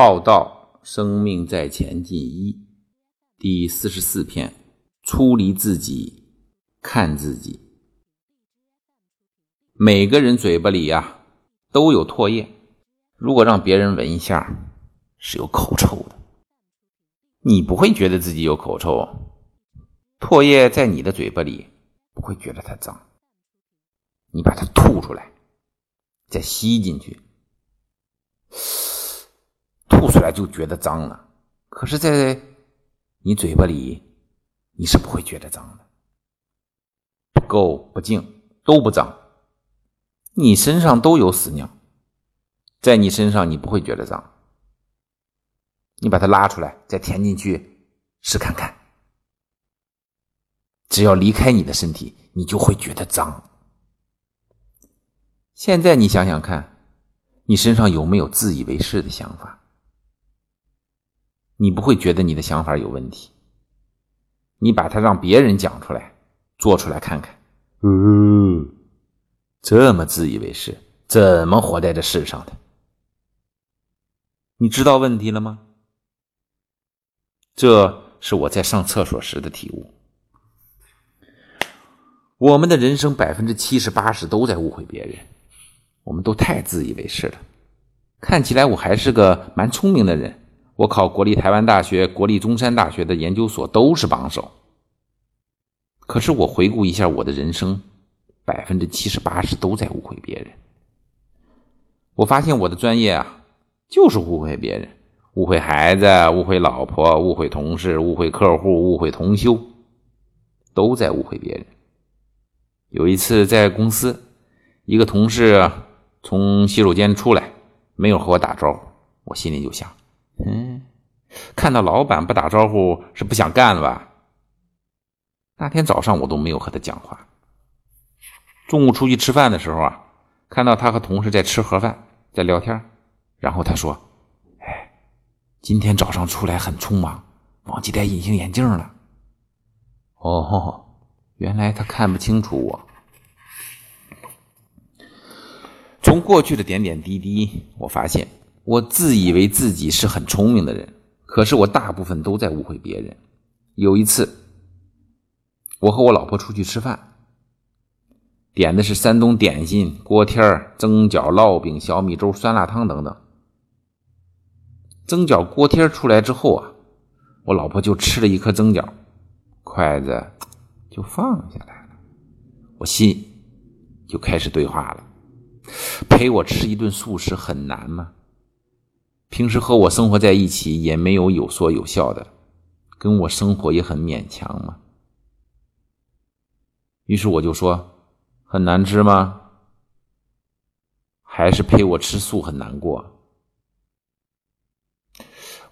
浩道生命在前进一第四十四篇：出离自己，看自己。每个人嘴巴里呀都有唾液，如果让别人闻一下，是有口臭的。你不会觉得自己有口臭，唾液在你的嘴巴里不会觉得它脏。你把它吐出来，再吸进去。吐出来就觉得脏了，可是，在你嘴巴里，你是不会觉得脏的。不垢不净都不脏，你身上都有屎尿，在你身上你不会觉得脏。你把它拉出来，再填进去试看看，只要离开你的身体，你就会觉得脏。现在你想想看，你身上有没有自以为是的想法？你不会觉得你的想法有问题，你把它让别人讲出来，做出来看看。嗯，这么自以为是，怎么活在这世上的？你知道问题了吗？这是我在上厕所时的体悟。我们的人生百分之七十八十都在误会别人，我们都太自以为是了。看起来我还是个蛮聪明的人。我考国立台湾大学、国立中山大学的研究所都是榜首。可是我回顾一下我的人生，百分之七十八十都在误会别人。我发现我的专业啊，就是误会别人，误会孩子，误会老婆，误会同事，误会客户，误会同修，都在误会别人。有一次在公司，一个同事从洗手间出来，没有和我打招呼，我心里就想。嗯，看到老板不打招呼是不想干了吧？那天早上我都没有和他讲话。中午出去吃饭的时候啊，看到他和同事在吃盒饭，在聊天，然后他说：“哎，今天早上出来很匆忙，忘记戴隐形眼镜了。”哦，原来他看不清楚我。从过去的点点滴滴，我发现。我自以为自己是很聪明的人，可是我大部分都在误会别人。有一次，我和我老婆出去吃饭，点的是山东点心、锅贴蒸饺、烙饼、小米粥、酸辣汤等等。蒸饺、锅贴出来之后啊，我老婆就吃了一颗蒸饺，筷子就放下来了。我心就开始对话了：陪我吃一顿素食很难吗？平时和我生活在一起也没有有说有笑的，跟我生活也很勉强嘛。于是我就说：“很难吃吗？还是陪我吃素很难过？”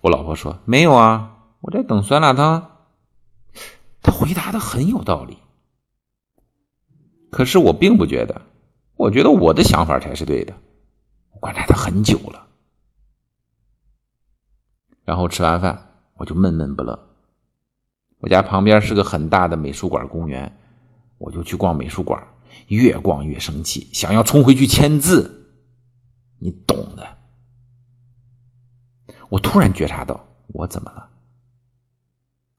我老婆说：“没有啊，我在等酸辣汤。”他回答的很有道理，可是我并不觉得，我觉得我的想法才是对的。我观察他很久了。然后吃完饭，我就闷闷不乐。我家旁边是个很大的美术馆公园，我就去逛美术馆，越逛越生气，想要冲回去签字，你懂的。我突然觉察到，我怎么了？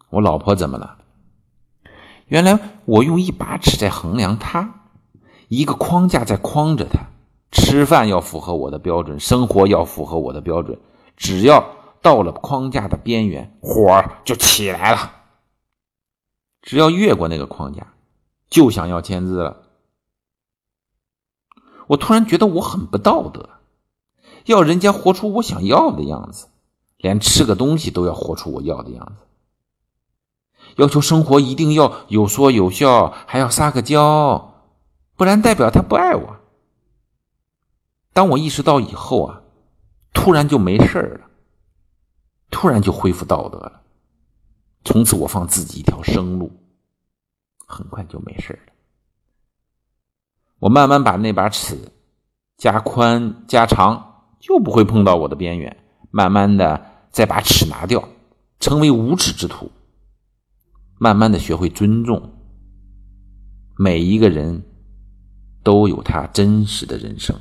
我老婆怎么了？原来我用一把尺在衡量她，一个框架在框着她。吃饭要符合我的标准，生活要符合我的标准，只要。到了框架的边缘，火就起来了。只要越过那个框架，就想要签字了。我突然觉得我很不道德，要人家活出我想要的样子，连吃个东西都要活出我要的样子。要求生活一定要有说有笑，还要撒个娇，不然代表他不爱我。当我意识到以后啊，突然就没事了。突然就恢复道德了，从此我放自己一条生路，很快就没事了。我慢慢把那把尺加宽加长，就不会碰到我的边缘。慢慢的再把尺拿掉，成为无耻之徒。慢慢的学会尊重每一个人，都有他真实的人生。